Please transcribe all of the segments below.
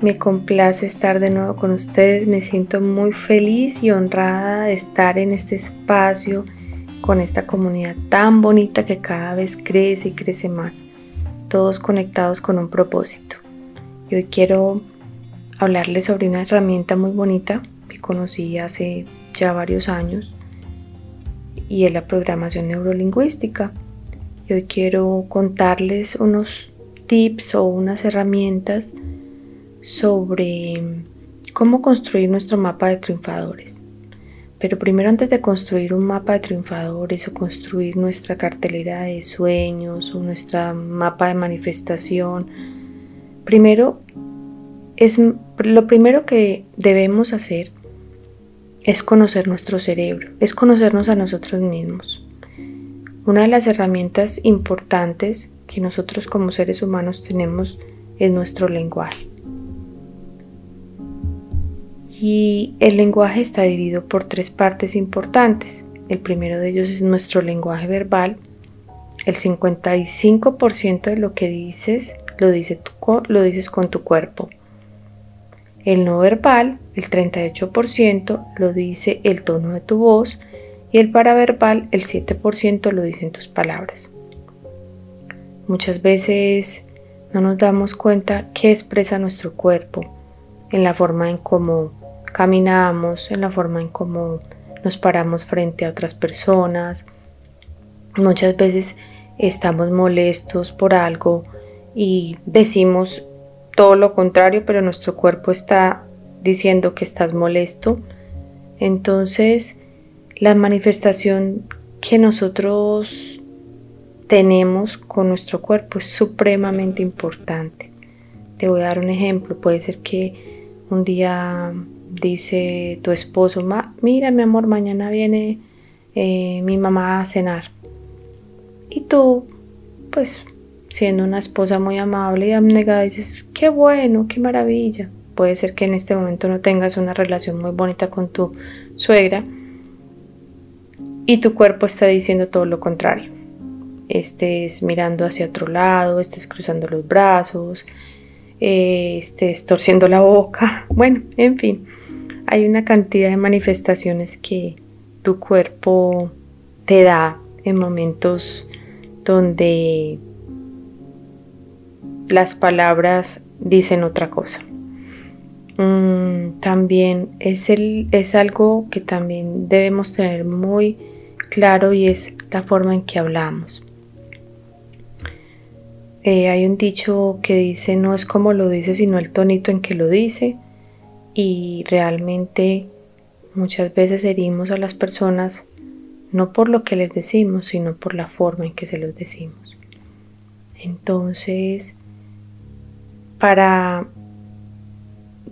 Me complace estar de nuevo con ustedes. Me siento muy feliz y honrada de estar en este espacio con esta comunidad tan bonita que cada vez crece y crece más. Todos conectados con un propósito. Hoy quiero hablarles sobre una herramienta muy bonita que conocí hace ya varios años y es la programación neurolingüística. Hoy quiero contarles unos tips o unas herramientas sobre cómo construir nuestro mapa de triunfadores. Pero primero antes de construir un mapa de triunfadores o construir nuestra cartelera de sueños o nuestra mapa de manifestación, primero es lo primero que debemos hacer es conocer nuestro cerebro, es conocernos a nosotros mismos. Una de las herramientas importantes que nosotros como seres humanos tenemos es nuestro lenguaje. Y el lenguaje está dividido por tres partes importantes. El primero de ellos es nuestro lenguaje verbal. El 55% de lo que dices lo, dices con tu cuerpo. El no verbal, el 38%, lo dice el tono de tu voz y el paraverbal, el 7%, lo dicen tus palabras. Muchas veces no nos damos cuenta qué expresa nuestro cuerpo en la forma en cómo caminamos, en la forma en cómo nos paramos frente a otras personas. Muchas veces estamos molestos por algo y decimos todo lo contrario, pero nuestro cuerpo está diciendo que estás molesto. Entonces, la manifestación que nosotros tenemos con nuestro cuerpo es supremamente importante. Te voy a dar un ejemplo. Puede ser que un día dice tu esposo, mira mi amor, mañana viene eh, mi mamá a cenar. Y tú, pues siendo una esposa muy amable y abnegada, dices, qué bueno, qué maravilla. Puede ser que en este momento no tengas una relación muy bonita con tu suegra y tu cuerpo está diciendo todo lo contrario. Estés mirando hacia otro lado, estés cruzando los brazos, eh, estés torciendo la boca, bueno, en fin hay una cantidad de manifestaciones que tu cuerpo te da en momentos donde las palabras dicen otra cosa. Mm, también es, el, es algo que también debemos tener muy claro y es la forma en que hablamos. Eh, hay un dicho que dice no es como lo dice sino el tonito en que lo dice y realmente muchas veces herimos a las personas no por lo que les decimos, sino por la forma en que se los decimos. Entonces, para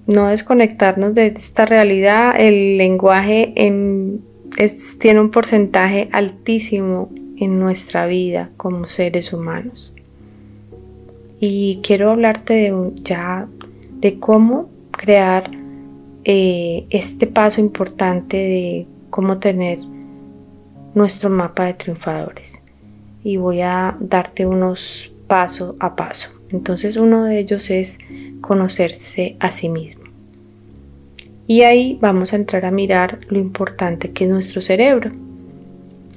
no desconectarnos de esta realidad, el lenguaje tiene un porcentaje altísimo en nuestra vida como seres humanos. Y quiero hablarte ya de cómo crear eh, este paso importante de cómo tener nuestro mapa de triunfadores. Y voy a darte unos paso a paso. Entonces uno de ellos es conocerse a sí mismo. Y ahí vamos a entrar a mirar lo importante que es nuestro cerebro.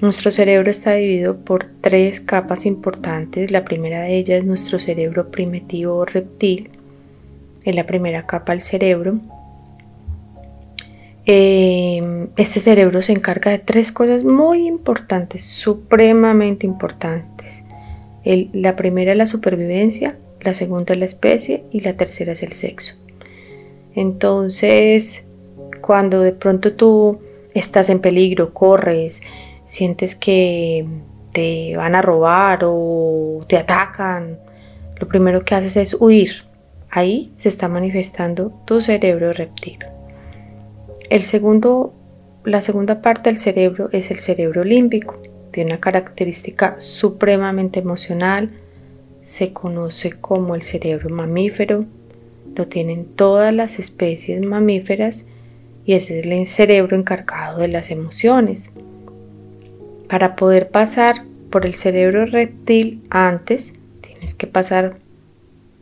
Nuestro cerebro está dividido por tres capas importantes. La primera de ellas es nuestro cerebro primitivo o reptil. Es la primera capa del cerebro. Em, este cerebro se encarga de tres cosas muy importantes, supremamente importantes. la primera es la supervivencia, la segunda es la especie y la tercera es el sexo. Entonces, cuando de pronto tú estás en peligro, corres, sientes que te van a robar o te atacan, lo primero que haces es huir, Ahí se está manifestando tu cerebro reptil. El segundo, la segunda parte del cerebro es el cerebro límbico. Tiene una característica supremamente emocional. Se conoce como el cerebro mamífero. Lo tienen todas las especies mamíferas y ese es el cerebro encargado de las emociones. Para poder pasar por el cerebro reptil antes, tienes que pasar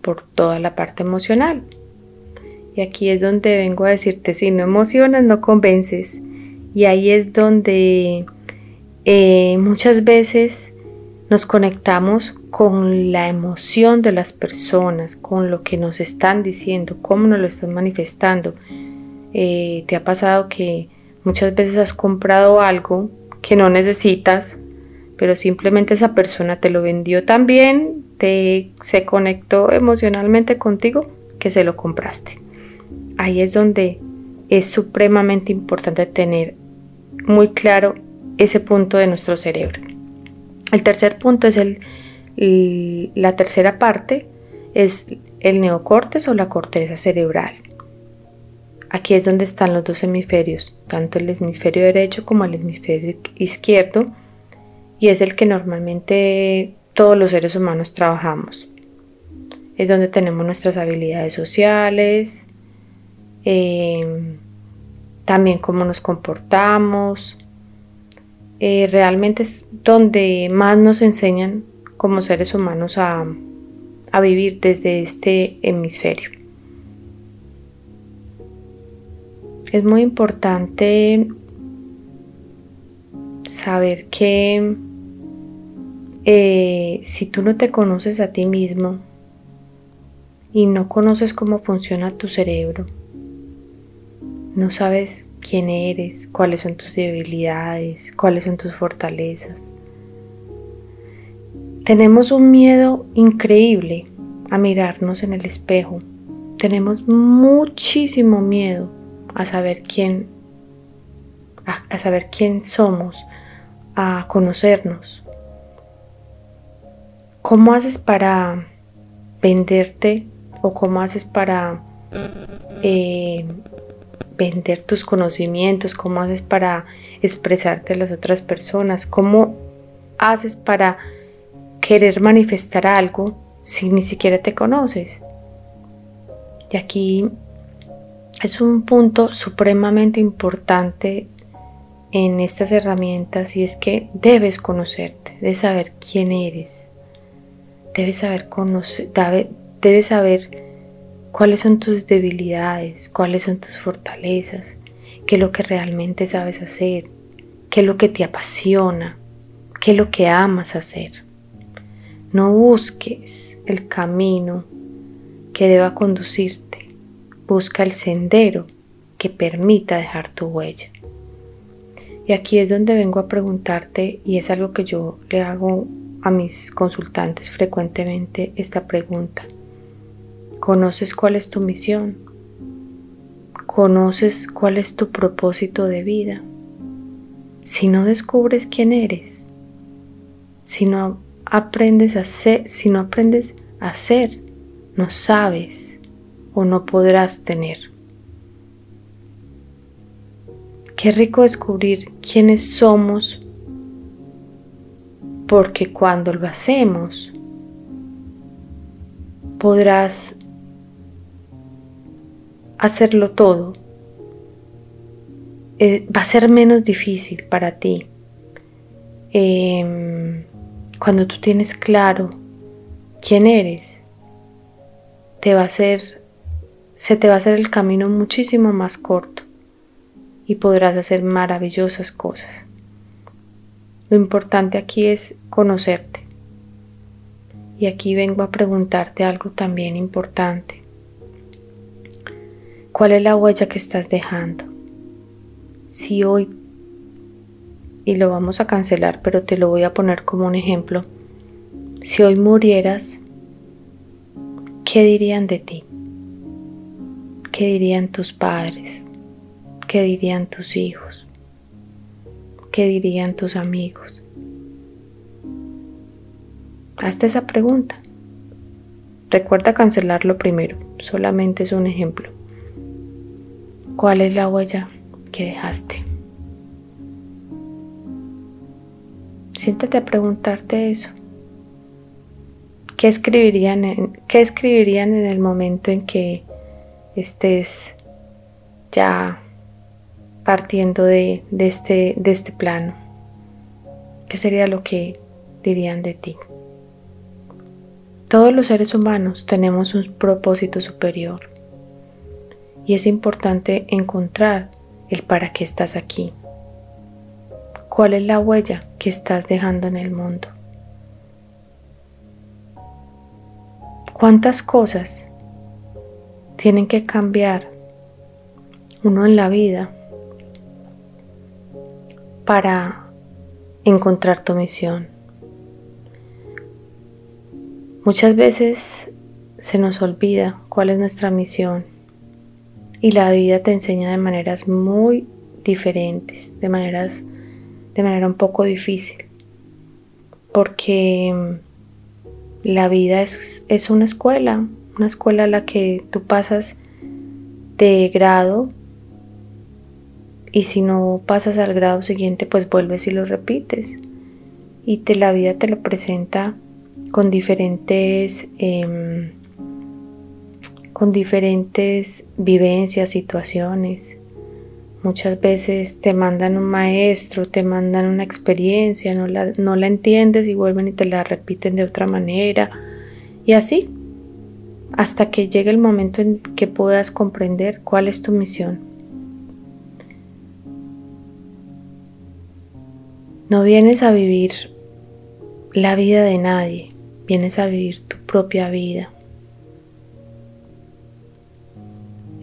por toda la parte emocional. Y aquí es donde vengo a decirte, si no emocionas, no convences. Y ahí es donde eh, muchas veces nos conectamos con la emoción de las personas, con lo que nos están diciendo, cómo nos lo están manifestando. Eh, ¿Te ha pasado que muchas veces has comprado algo que no necesitas, pero simplemente esa persona te lo vendió tan bien, te, se conectó emocionalmente contigo que se lo compraste? Ahí es donde es supremamente importante tener muy claro ese punto de nuestro cerebro. El tercer punto es el, la tercera parte, es el neocortes o la corteza cerebral. Aquí es donde están los dos hemisferios, tanto el hemisferio derecho como el hemisferio izquierdo, y es el que normalmente todos los seres humanos trabajamos. Es donde tenemos nuestras habilidades sociales, Em, también cómo nos comportamos. Eh, realmente es donde más nos enseñan como seres humanos a, a vivir desde este hemisferio. Es muy importante saber que eh, si tú no te conoces a ti mismo y no conoces cómo funciona tu cerebro, no sabes quién eres, cuáles son tus debilidades, cuáles son tus fortalezas. Tenemos un miedo increíble a mirarnos en el espejo. Tenemos muchísimo miedo a saber quién a, saber quién somos, a conocernos. ¿Cómo haces para venderte o cómo haces para eh, vender tus conocimientos, cómo haces para expresarte a las otras personas, cómo haces para querer manifestar algo si ni siquiera te conoces. Y aquí es un punto supremamente importante en estas herramientas y es que debes conocerte, debes saber quién eres, debes saber conocer, debes saber cuáles son tus debilidades, cuáles son tus fortalezas, qué es lo que realmente sabes hacer, qué es lo que te apasiona, qué es lo que amas hacer. No busques el camino que deba conducirte, busca el sendero que permita dejar tu huella. Y aquí es donde vengo a preguntarte, y es algo que yo le hago a mis consultantes frecuentemente, esta pregunta. Conoces cuál es tu misión. Conoces cuál es tu propósito de vida. Si no descubres quién eres, si no aprendes a ser, si no aprendes a ser, no sabes o no podrás tener. Qué rico descubrir quiénes somos, porque cuando lo hacemos, podrás hacerlo todo, eh, va a ser menos difícil para ti. Em, cuando tú tienes claro quién eres, te va a ser, se te va a hacer el camino muchísimo más corto y podrás hacer maravillosas cosas. Lo importante aquí es conocerte. Y aquí vengo a preguntarte algo también importante. ¿Cuál es la huella que estás dejando? Si hoy, y lo vamos a cancelar, pero te lo voy a poner como un ejemplo, si hoy murieras, ¿qué dirían de ti? ¿Qué dirían tus padres? ¿Qué dirían tus hijos? ¿Qué dirían tus amigos? Hazte esa pregunta. Recuerda cancelarlo primero, solamente es un ejemplo. ¿Cuál es la huella que dejaste? Siéntate a preguntarte eso. ¿Qué escribirían en, qué escribirían en el momento en que estés ya partiendo de, este, de este plano? ¿Qué sería lo que dirían de ti? Todos los seres humanos tenemos un propósito superior y es importante encontrar el para qué estás aquí. ¿Cuál es la huella que estás dejando en el mundo? ¿Cuántas cosas tienen que cambiar uno en la vida para encontrar tu misión? Muchas veces se nos olvida cuál es nuestra misión y la vida te enseña de maneras muy diferentes, de maneras de manera un poco difícil, porque mm, la vida es, es una escuela, una escuela a la que tú pasas de grado y si no pasas al grado siguiente pues vuelves y lo repites. Y te, la vida te lo presenta con diferentes em, con diferentes vivencias, situaciones. Muchas veces te mandan un maestro, te mandan una experiencia, no la, no la entiendes y vuelven y te la repiten de otra manera. Y así, hasta que llegue el momento en que puedas comprender cuál es tu misión. No vienes a vivir la vida de nadie, vienes a vivir tu propia vida.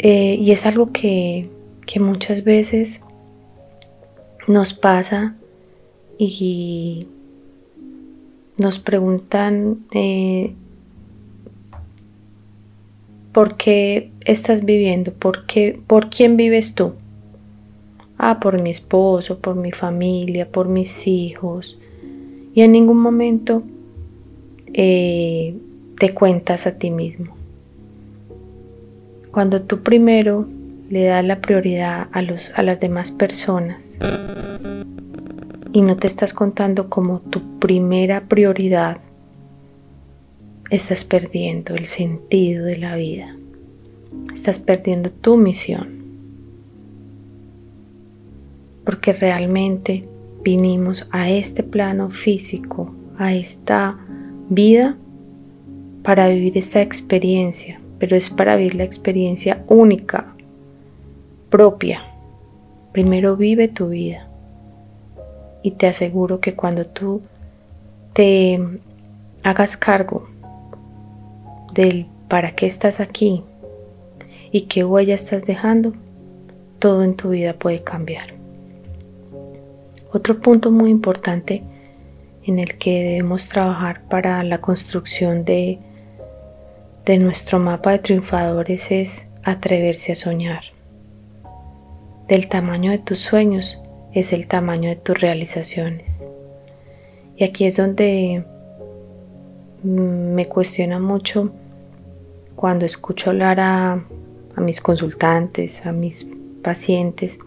Eh, y es algo que que muchas veces nos pasa y nos preguntan eh, por qué estás viviendo, ¿Por, qué, por quién vives tú. Ah, por mi esposo, por mi familia, por mis hijos. Y en ningún momento eh, te cuentas a ti mismo. Cuando tú primero le da la prioridad a, los, a las demás personas y no te estás contando como tu primera prioridad, estás perdiendo el sentido de la vida. Estás perdiendo tu misión. Porque realmente vinimos a este plano físico, a esta vida, para vivir esta experiencia, pero es para vivir la experiencia única, propia. Primero vive tu vida. Y te aseguro que cuando tú te hagas cargo del para qué estás aquí y qué huella estás dejando, todo en tu vida puede cambiar. Otro punto muy importante en el que debemos trabajar para la construcción de, de nuestro mapa de triunfadores es atreverse a soñar del tamaño de tus sueños es el tamaño de tus realizaciones. Y aquí es donde mm, me cuestiona mucho cuando escucho hablar a, mis consultantes, a mis pacientes.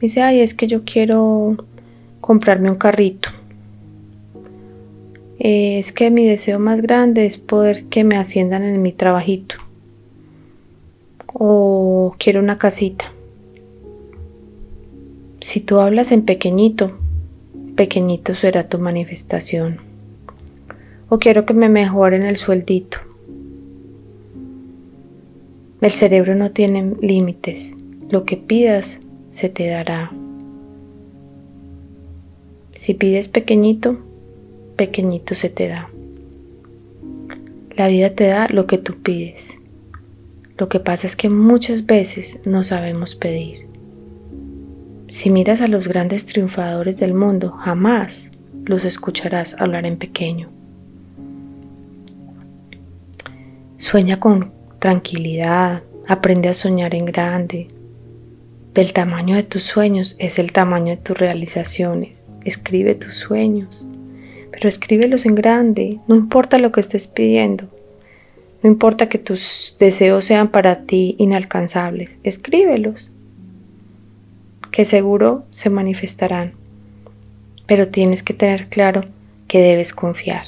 dice, ay, es que yo quiero comprarme un carrito. Es que mi deseo más grande es poder que me asciendan en mi trabajito. O quiero una casita. Si tú hablas en pequeñito, pequeñito será tu manifestación. O quiero que me mejoren el sueldito. El cerebro no tiene límites. Lo que pidas se te dará. Si pides pequeñito, pequeñito se te da. La vida te da lo que tú pides. Lo que pasa es que muchas veces no sabemos pedir. Si miras a los grandes triunfadores del mundo, jamás los escucharás hablar en pequeño. Sueña con tranquilidad, aprende a soñar en grande. Del tamaño de tus sueños es el tamaño de tus realizaciones. Escribe tus sueños, pero escríbelos en grande, no importa lo que estés pidiendo. No importa que tus deseos sean para ti inalcanzables, escríbelos, que seguro se manifestarán. Pero tienes que tener claro que debes confiar.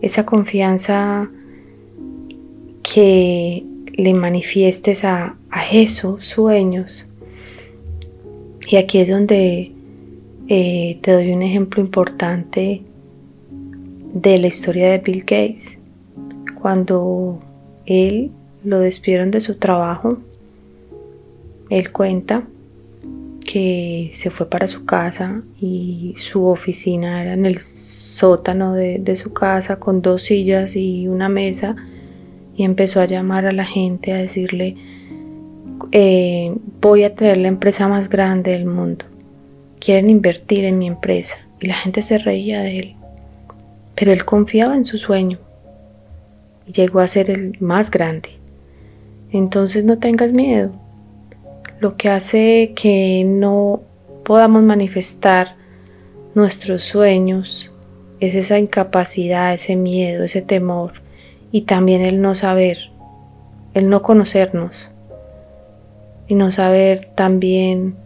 Esa confianza que le manifiestes a, esos sueños. Y aquí es donde eh, te doy un ejemplo importante de la historia de Bill Gates. Cuando él lo despidieron de su trabajo, él cuenta que se fue para su casa y su oficina era en el sótano de, su casa con dos sillas y una mesa y empezó a llamar a la gente a decirle eh, voy a traer la empresa más grande del mundo quieren invertir en mi empresa. Y la gente se reía de él. Pero él confiaba en su sueño. Llegó a ser el más grande. Entonces no tengas miedo. Lo que hace que no podamos manifestar nuestros sueños es esa incapacidad, ese miedo, ese temor. Y también el no saber, el no conocernos. Y no saber también,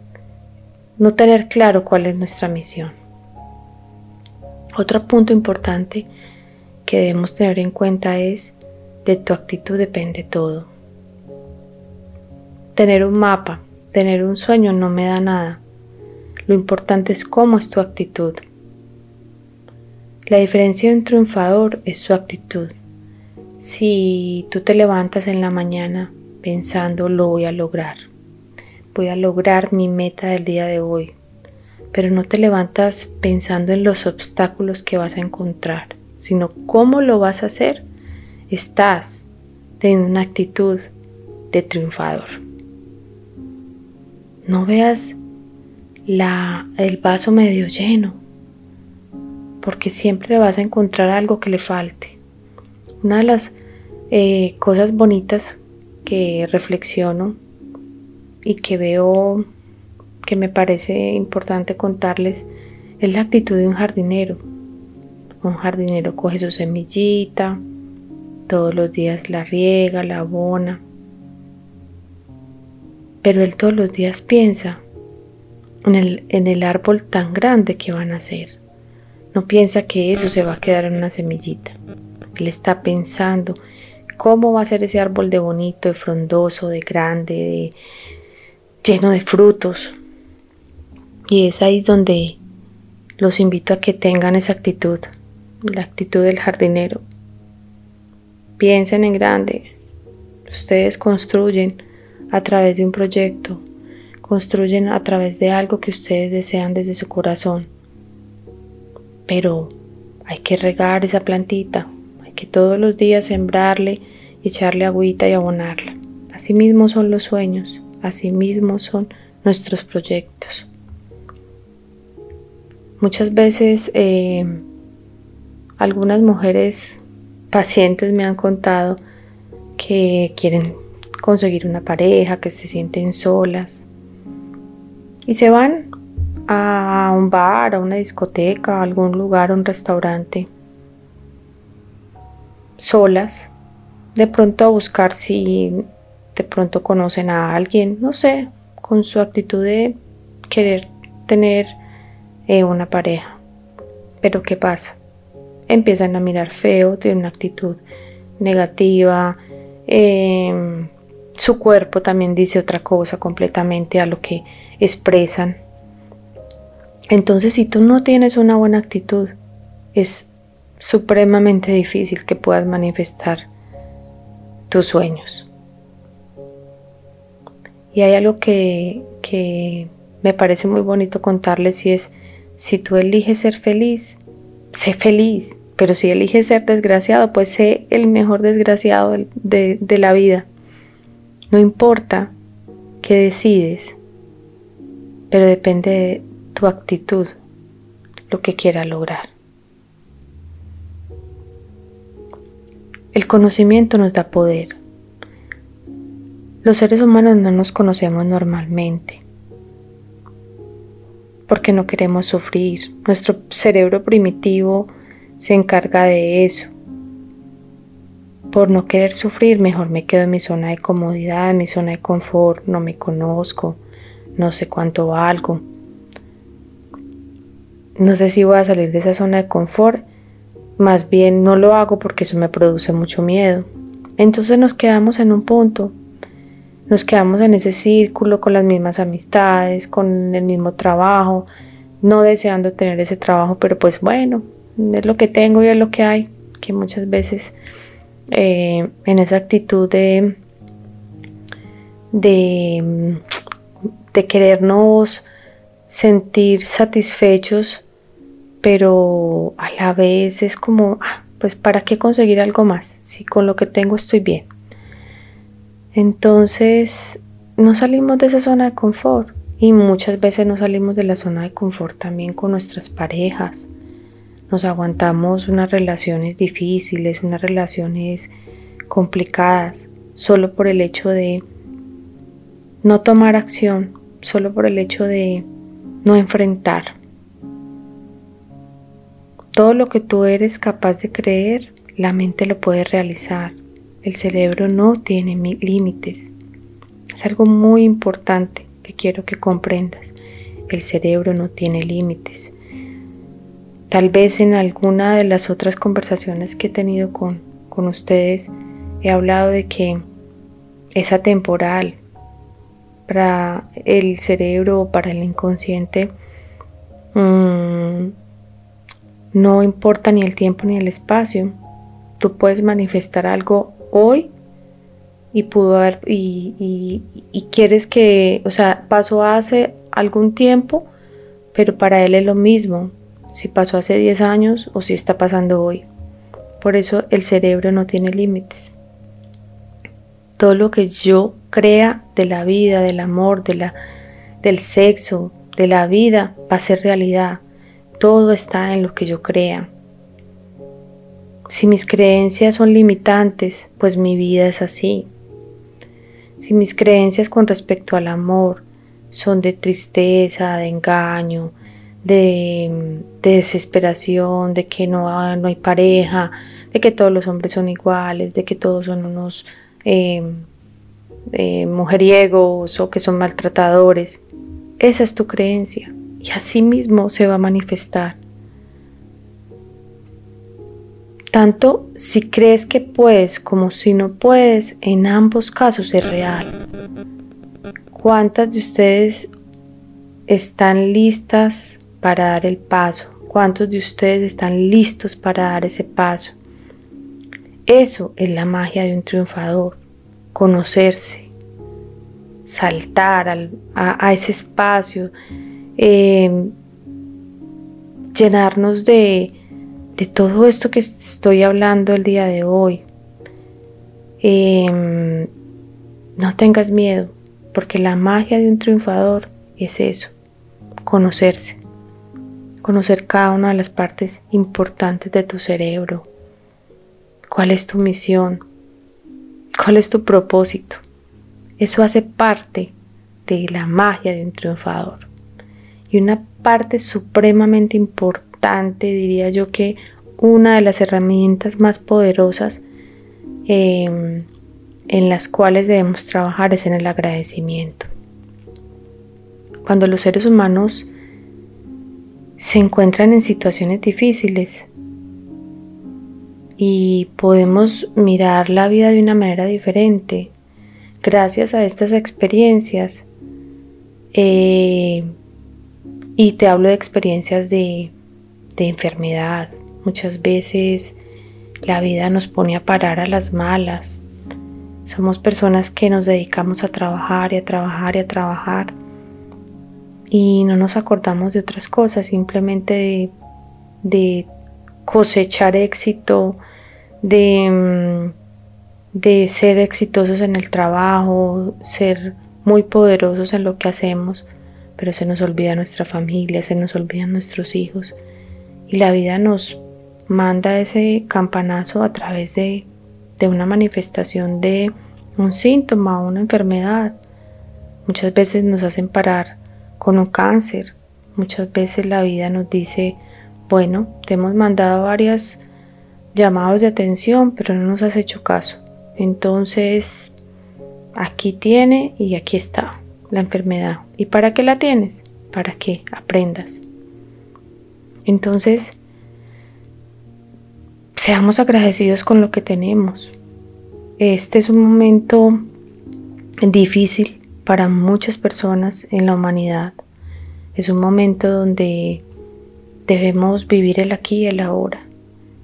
no tener claro cuál es nuestra misión. Otro punto importante que debemos tener en cuenta es de tu actitud depende todo. Tener un mapa, tener un sueño no me da nada. Lo importante es cómo es tu actitud. La diferencia de un triunfador es su actitud. Si tú te levantas en la mañana pensando lo voy a lograr, voy a lograr mi meta del día de hoy, pero no te levantas pensando en los obstáculos que vas a encontrar, sino cómo lo vas a hacer, estás teniendo una actitud de triunfador. No veas la, el vaso medio lleno, porque siempre vas a encontrar algo que le falte. Una de las eh, cosas bonitas que reflexiono y que veo que me parece importante contarles es la actitud de un jardinero. Un jardinero coge su semillita, todos los días la riega, la abona, pero él todos los días piensa en el, en el árbol tan grande que van a hacer. No piensa que eso se va a quedar en una semillita. Él está pensando cómo va a ser ese árbol de bonito, de frondoso, de grande, de, lleno de frutos. Y es ahí donde los invito a que tengan esa actitud, la actitud del jardinero. Piensen en grande. Ustedes construyen a través de un proyecto, construyen a través de algo que ustedes desean desde su corazón. Pero hay que regar esa plantita, hay que todos los días sembrarle echarle agüita y abonarla. Así mismo son los sueños, así mismo son nuestros proyectos. Muchas veces eh, algunas mujeres pacientes me han contado que quieren conseguir una pareja, que se sienten solas y se van a un bar, a una discoteca, a algún lugar, a un restaurante, solas, de pronto a buscar si de pronto conocen a alguien, no sé, con su actitud de querer tener eh, una pareja. Pero ¿qué pasa? Empiezan a mirar feo, tienen una actitud negativa, em, su cuerpo también dice otra cosa completamente a lo que expresan. Entonces, si tú no tienes una buena actitud, es supremamente difícil que puedas manifestar tus sueños. Y hay algo que, que me parece muy bonito contarles y es si tú eliges ser feliz, sé feliz, pero si eliges ser desgraciado, pues sé el mejor desgraciado de, de la vida. No importa qué decides, pero depende de tu actitud, lo que quieras lograr. El conocimiento nos da poder. Los seres humanos no nos conocemos normalmente porque no queremos sufrir. Nuestro cerebro primitivo se encarga de eso. por no querer sufrir, mejor me quedo en mi zona de comodidad, en mi zona de confort, no me conozco, no sé cuánto valgo. No sé si voy a salir de esa zona de confort, más bien no lo hago porque eso me produce mucho miedo. Entonces nos quedamos en un punto, nos quedamos en ese círculo con las mismas amistades, con el mismo trabajo, no deseando tener ese trabajo, pero pues bueno, es lo que tengo y es lo que hay, que muchas veces eh, en esa actitud de, de, querernos sentir satisfechos, pero a la vez es como, ah, pues para qué conseguir algo más, si con lo que tengo estoy bien. Entonces, no salimos de esa zona de confort y muchas veces no salimos de la zona de confort también con nuestras parejas nos aguantamos unas relaciones difíciles, unas relaciones complicadas, solo por el hecho de no tomar acción, solo por el hecho de no enfrentar. Todo lo que tú eres capaz de creer, la mente lo puede realizar. El cerebro no tiene límites. Es algo muy importante que quiero que comprendas. El cerebro no tiene límites. Tal vez en alguna de las otras conversaciones que he tenido con, ustedes he hablado de que es atemporal para el cerebro o para el inconsciente. Mm, no importa ni el tiempo ni el espacio. Tú puedes manifestar algo hoy y pudo haber y, quieres que, o sea, pasó hace algún tiempo, pero para él es lo mismo si pasó hace 10 años o si está pasando hoy. Por eso el cerebro no tiene límites. Todo lo que yo crea de la vida, del amor, de la, del sexo, de la vida, va a ser realidad. Todo está en lo que yo crea. Si mis creencias son limitantes, pues mi vida es así. Si mis creencias con respecto al amor son de tristeza, de engaño, de, desesperación, de que no, no, hay pareja, de que todos los hombres son iguales, de que todos son unos eh, eh, mujeriegos o que son maltratadores. Esa es tu creencia y así mismo se va a manifestar. Tanto si crees que puedes como si no puedes, en ambos casos es real. ¿Cuántas de ustedes están listas para dar el paso? ¿Cuántos de ustedes están listos para dar ese paso? Eso es la magia de un triunfador, conocerse, saltar a, ese espacio, em, llenarnos de, todo esto que estoy hablando el día de hoy. Em, no tengas miedo, porque la magia de un triunfador es eso, conocerse conocer cada una de las partes importantes de tu cerebro. ¿Cuál es tu misión? ¿Cuál es tu propósito? Eso hace parte de la magia de un triunfador. Y una parte supremamente importante, diría yo que una de las herramientas más poderosas em, en las cuales debemos trabajar es en el agradecimiento. Cuando los seres humanos se encuentran en situaciones difíciles y podemos mirar la vida de una manera diferente gracias a estas experiencias. Eh, y te hablo de experiencias de, de enfermedad. Muchas veces la vida nos pone a parar a las malas. Somos personas que nos dedicamos a trabajar y a trabajar y a trabajar y no nos acordamos de otras cosas, simplemente de, cosechar éxito, de, mm, de ser exitosos en el trabajo, ser muy poderosos en lo que hacemos, pero se nos olvida nuestra familia, se nos olvidan nuestros hijos y la vida nos manda ese campanazo a través de, una manifestación de un síntoma, una enfermedad. Muchas veces nos hacen parar con un cáncer. Muchas veces la vida nos dice, bueno, te hemos mandado varias, llamados de atención, pero no nos has hecho caso. Entonces, aquí tiene y aquí está la enfermedad. ¿Y para qué la tienes? Para que aprendas. Entonces, seamos agradecidos con lo que tenemos. Este es un momento difícil para muchas personas en la humanidad. Es un momento donde debemos vivir el aquí y el ahora.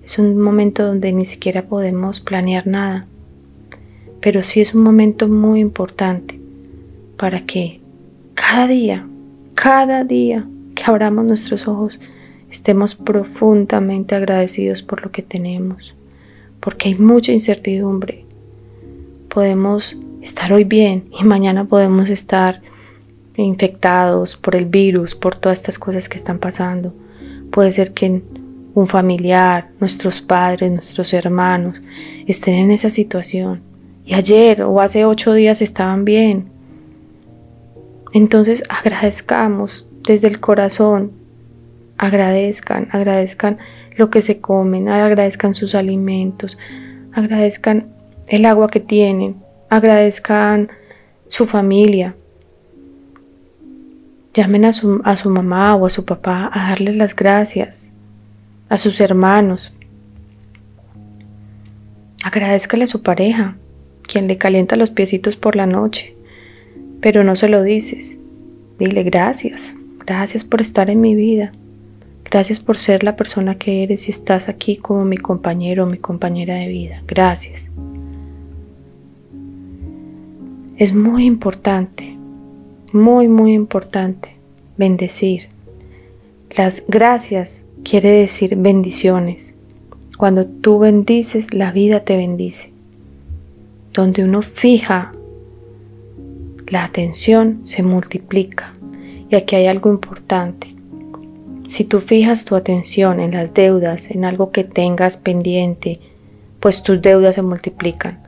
Es un momento donde ni siquiera podemos planear nada. Pero sí es un momento muy importante para que cada día, cada día que abramos nuestros ojos, estemos profundamente agradecidos por lo que tenemos. Porque hay mucha incertidumbre. Podemos estar hoy bien y mañana podemos estar infectados por el virus, por todas estas cosas que están pasando. Puede ser que un familiar, nuestros padres, nuestros hermanos estén en esa situación. Y ayer o hace ocho días estaban bien. Entonces agradezcamos desde el corazón. Agradezcan, agradezcan lo que se comen, agradezcan sus alimentos, agradezcan el agua que tienen, agradezcan su familia. Llamen a su, a su mamá o a su papá a darles las gracias a sus hermanos. Agradezcale a su pareja, quien le calienta los piecitos por la noche, pero no se lo dices. Dile gracias, gracias por estar en mi vida, gracias por ser la persona que eres y estás aquí como mi compañero o mi compañera de vida. Gracias. Es muy importante, muy, muy importante bendecir. Las gracias quiere decir bendiciones. Cuando tú bendices, la vida te bendice. Donde uno fija la atención, se multiplica. Y aquí hay algo importante. Si tú fijas tu atención en las deudas, en algo que tengas pendiente, pues tus deudas se multiplican.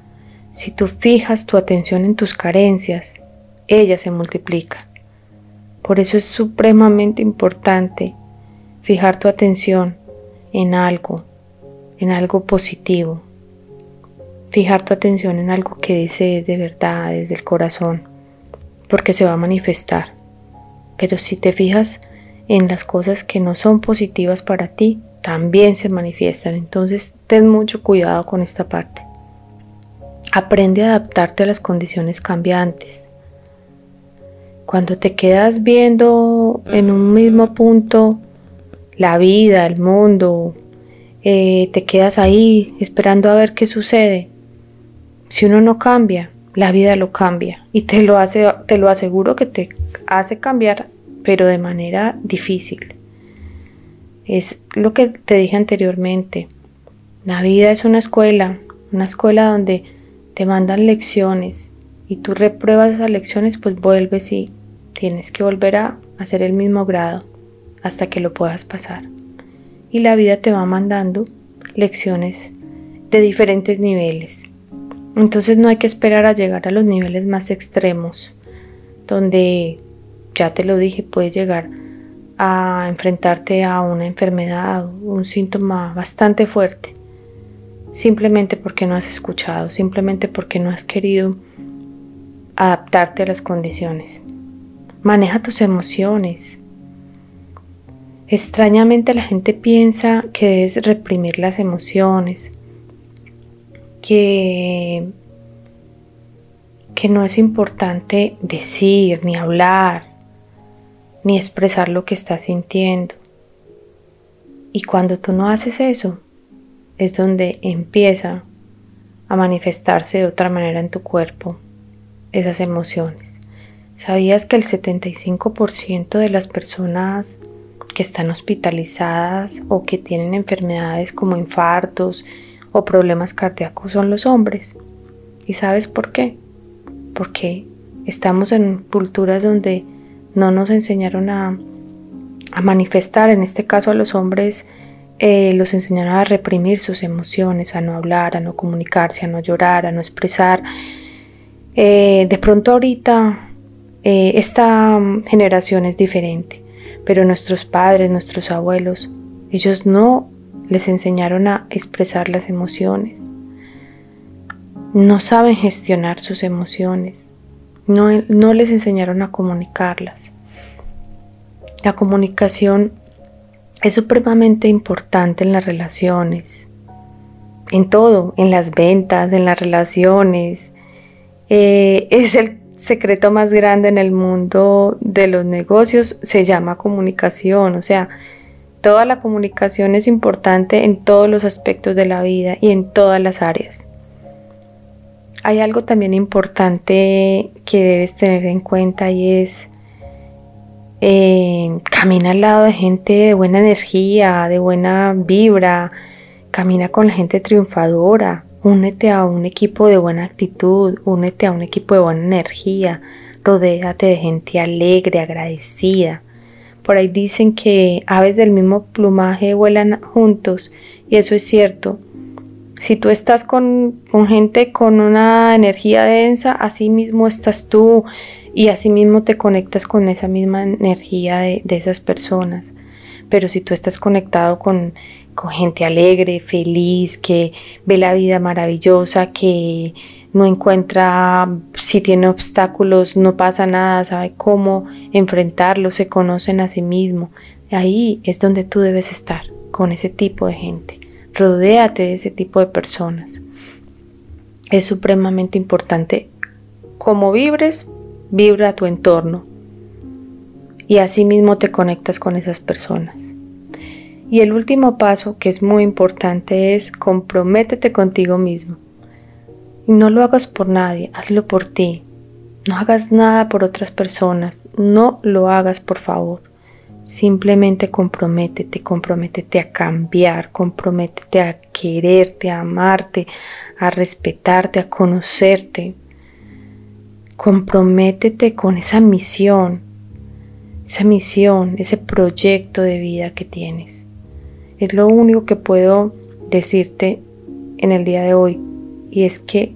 Si tú fijas tu atención en tus carencias, ellas se multiplican. Por eso es supremamente importante fijar tu atención en algo, en algo positivo. Fijar tu atención en algo que desees de verdad, desde el corazón, porque se va a manifestar. Pero si te fijas en las cosas que no son positivas para ti, también se manifiestan. Entonces, ten mucho cuidado con esta parte. Aprende a adaptarte a las condiciones cambiantes. Cuando te quedas viendo en un mismo punto la vida, el mundo, eh, te quedas ahí esperando a ver qué sucede. Si uno no cambia, la vida lo cambia y te lo hace, te lo aseguro que te hace cambiar, pero de manera difícil. Es lo que te dije anteriormente. La vida es una escuela, una escuela donde te mandan lecciones y tú repruebas esas lecciones, pues vuelves y tienes que volver a hacer el mismo grado hasta que lo puedas pasar. Y la vida te va mandando lecciones de diferentes niveles. Entonces no hay que esperar a llegar a los niveles más extremos, donde, ya te lo dije, puedes llegar a enfrentarte a una enfermedad, un síntoma bastante fuerte, simplemente porque no has escuchado, simplemente porque no has querido adaptarte a las condiciones. Maneja tus emociones, Extrañamente la gente piensa que debes reprimir las emociones, que, que no es importante decir, ni hablar, ni expresar lo que estás sintiendo. Y cuando tú no haces eso, es donde empieza a manifestarse de otra manera en tu cuerpo esas emociones. ¿Sabías que el 75% de las personas que están hospitalizadas o que tienen enfermedades como infartos o problemas cardíacos son los hombres. ¿Y sabes por qué? Porque estamos en culturas donde no nos enseñaron a, manifestar, en este caso a los hombres eh, los enseñaron a reprimir sus emociones, a no hablar, a no comunicarse, a no llorar, a no expresar. Eh, de pronto ahorita eh, esta generación es diferente pero nuestros padres, nuestros abuelos, ellos no les enseñaron a expresar las emociones. No saben gestionar sus emociones. No, les enseñaron a comunicarlas. La comunicación es supremamente importante en las relaciones, en todo, en las ventas, en las relaciones. Eh, es el secreto más grande en el mundo de los negocios, se llama comunicación, o sea, toda la comunicación es importante en todos los aspectos de la vida y en todas las áreas. Hay algo también importante que debes tener en cuenta y es eh, camina al lado de gente de buena energía, de buena vibra, camina con la gente triunfadora, únete a un equipo de buena actitud, únete a un equipo de buena energía, rodéate de gente alegre, agradecida. Por ahí dicen que aves del mismo plumaje vuelan juntos y eso es cierto. Si tú estás con, con gente con una energía densa, así mismo estás tú y asimismo te conectas con esa misma energía de, esas personas. Pero si tú estás conectado con, con gente alegre, feliz, que ve la vida maravillosa, que no encuentra, si tiene obstáculos, no pasa nada, sabe cómo enfrentarlos, se conocen a sí mismo. Ahí es donde tú debes estar, con ese tipo de gente. Rodéate de ese tipo de personas. Es supremamente importante cómo vibres, vibra tu entorno y así mismo te conectas con esas personas. Y el último paso, que es muy importante, es comprométete contigo mismo. Y no lo hagas por nadie, hazlo por ti. No hagas nada por otras personas, no lo hagas por favor. Simplemente comprométete, comprométete a cambiar, comprométete a quererte, a amarte, a respetarte, a conocerte, comprométete con esa misión, esa misión, ese proyecto de vida que tienes. Es lo único que puedo decirte en el día de hoy y es que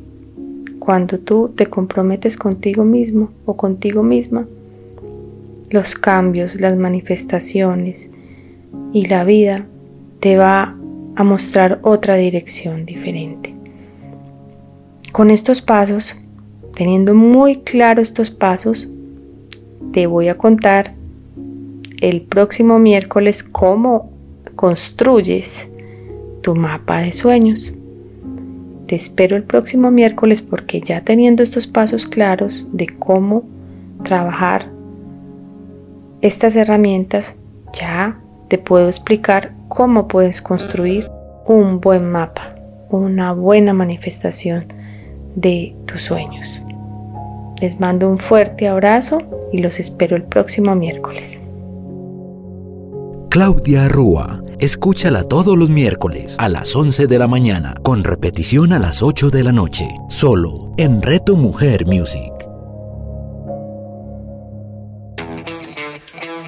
cuando tú te comprometes contigo mismo o contigo misma, los cambios, las manifestaciones y la vida te va a mostrar otra dirección diferente. Con estos pasos Teniendo muy claro estos pasos, te voy a contar el próximo miércoles cómo construyes tu mapa de sueños. Te espero el próximo miércoles porque ya teniendo estos pasos claros de cómo trabajar estas herramientas, ya te puedo explicar cómo puedes construir un buen mapa, una buena manifestación de tus sueños. Les mando un fuerte abrazo y los espero el próximo miércoles. Claudia Rúa, escúchala todos los miércoles a las 11 de la mañana, con repetición a las 8 de la noche, solo en Reto Mujer Music.